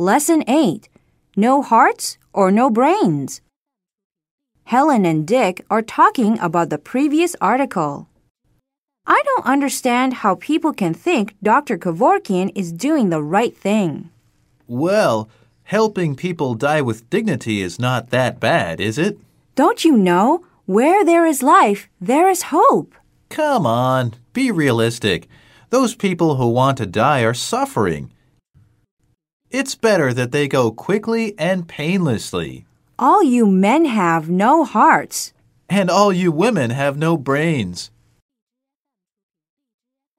Lesson 8 No Hearts or No Brains? Helen and Dick are talking about the previous article. I don't understand how people can think Dr. Kevorkian is doing the right thing. Well, helping people die with dignity is not that bad, is it? Don't you know? Where there is life, there is hope. Come on, be realistic. Those people who want to die are suffering. It's better that they go quickly and painlessly. All you men have no hearts. And all you women have no brains.